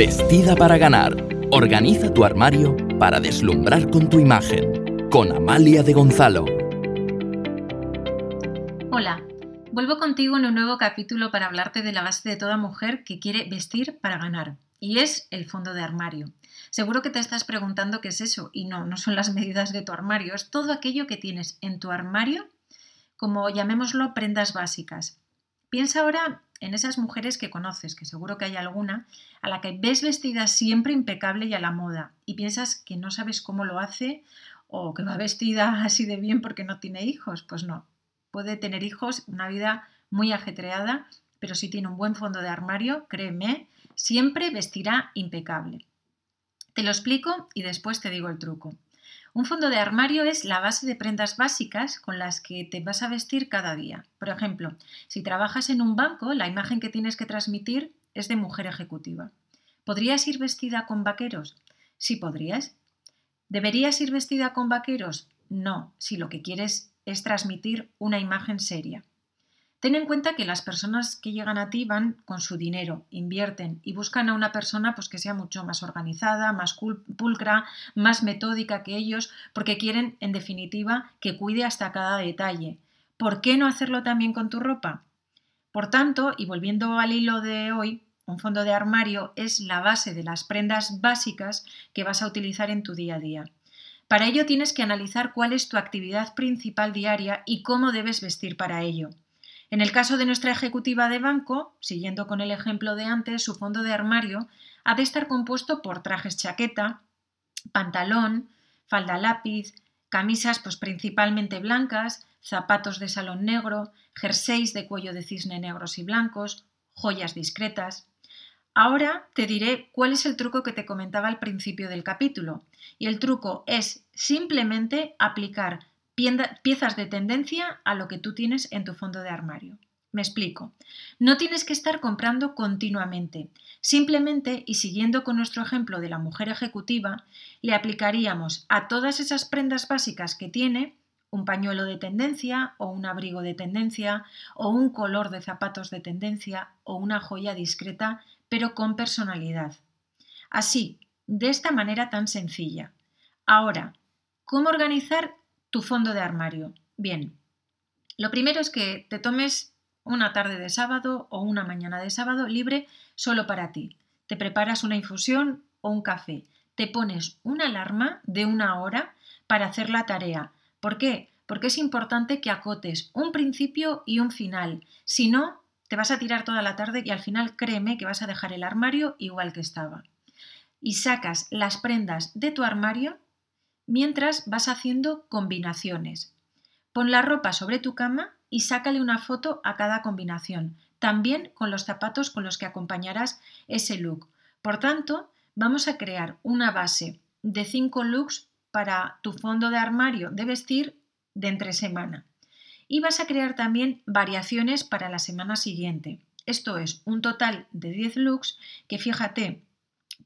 Vestida para ganar. Organiza tu armario para deslumbrar con tu imagen. Con Amalia de Gonzalo. Hola, vuelvo contigo en un nuevo capítulo para hablarte de la base de toda mujer que quiere vestir para ganar. Y es el fondo de armario. Seguro que te estás preguntando qué es eso. Y no, no son las medidas de tu armario. Es todo aquello que tienes en tu armario, como llamémoslo prendas básicas. Piensa ahora en esas mujeres que conoces, que seguro que hay alguna, a la que ves vestida siempre impecable y a la moda, y piensas que no sabes cómo lo hace o que va vestida así de bien porque no tiene hijos. Pues no, puede tener hijos, una vida muy ajetreada, pero si tiene un buen fondo de armario, créeme, siempre vestirá impecable. Te lo explico y después te digo el truco. Un fondo de armario es la base de prendas básicas con las que te vas a vestir cada día. Por ejemplo, si trabajas en un banco, la imagen que tienes que transmitir es de mujer ejecutiva. ¿Podrías ir vestida con vaqueros? Sí podrías. ¿Deberías ir vestida con vaqueros? No, si lo que quieres es transmitir una imagen seria. Ten en cuenta que las personas que llegan a ti van con su dinero, invierten y buscan a una persona pues, que sea mucho más organizada, más pulcra, más metódica que ellos, porque quieren, en definitiva, que cuide hasta cada detalle. ¿Por qué no hacerlo también con tu ropa? Por tanto, y volviendo al hilo de hoy, un fondo de armario es la base de las prendas básicas que vas a utilizar en tu día a día. Para ello tienes que analizar cuál es tu actividad principal diaria y cómo debes vestir para ello. En el caso de nuestra ejecutiva de banco, siguiendo con el ejemplo de antes, su fondo de armario ha de estar compuesto por trajes chaqueta, pantalón, falda lápiz, camisas pues principalmente blancas, zapatos de salón negro, jerseys de cuello de cisne negros y blancos, joyas discretas. Ahora te diré cuál es el truco que te comentaba al principio del capítulo. Y el truco es simplemente aplicar piezas de tendencia a lo que tú tienes en tu fondo de armario. Me explico. No tienes que estar comprando continuamente. Simplemente, y siguiendo con nuestro ejemplo de la mujer ejecutiva, le aplicaríamos a todas esas prendas básicas que tiene un pañuelo de tendencia o un abrigo de tendencia o un color de zapatos de tendencia o una joya discreta, pero con personalidad. Así, de esta manera tan sencilla. Ahora, ¿cómo organizar tu fondo de armario. Bien, lo primero es que te tomes una tarde de sábado o una mañana de sábado libre solo para ti. Te preparas una infusión o un café. Te pones una alarma de una hora para hacer la tarea. ¿Por qué? Porque es importante que acotes un principio y un final. Si no, te vas a tirar toda la tarde y al final créeme que vas a dejar el armario igual que estaba. Y sacas las prendas de tu armario mientras vas haciendo combinaciones. Pon la ropa sobre tu cama y sácale una foto a cada combinación, también con los zapatos con los que acompañarás ese look. Por tanto, vamos a crear una base de 5 looks para tu fondo de armario de vestir de entre semana. Y vas a crear también variaciones para la semana siguiente. Esto es un total de 10 looks que fíjate,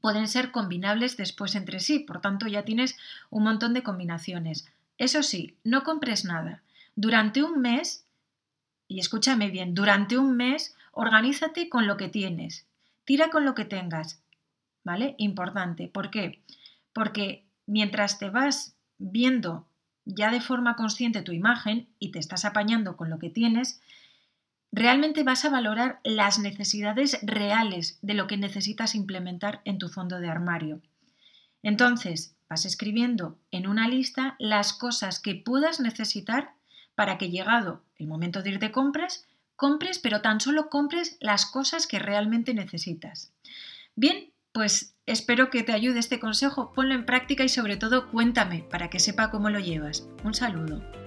pueden ser combinables después entre sí, por tanto ya tienes un montón de combinaciones. Eso sí, no compres nada. Durante un mes, y escúchame bien, durante un mes organízate con lo que tienes, tira con lo que tengas, ¿vale? Importante. ¿Por qué? Porque mientras te vas viendo ya de forma consciente tu imagen y te estás apañando con lo que tienes, realmente vas a valorar las necesidades reales de lo que necesitas implementar en tu fondo de armario. Entonces, vas escribiendo en una lista las cosas que puedas necesitar para que llegado el momento de ir de compras, compres, pero tan solo compres las cosas que realmente necesitas. Bien, pues espero que te ayude este consejo, ponlo en práctica y sobre todo cuéntame para que sepa cómo lo llevas. Un saludo.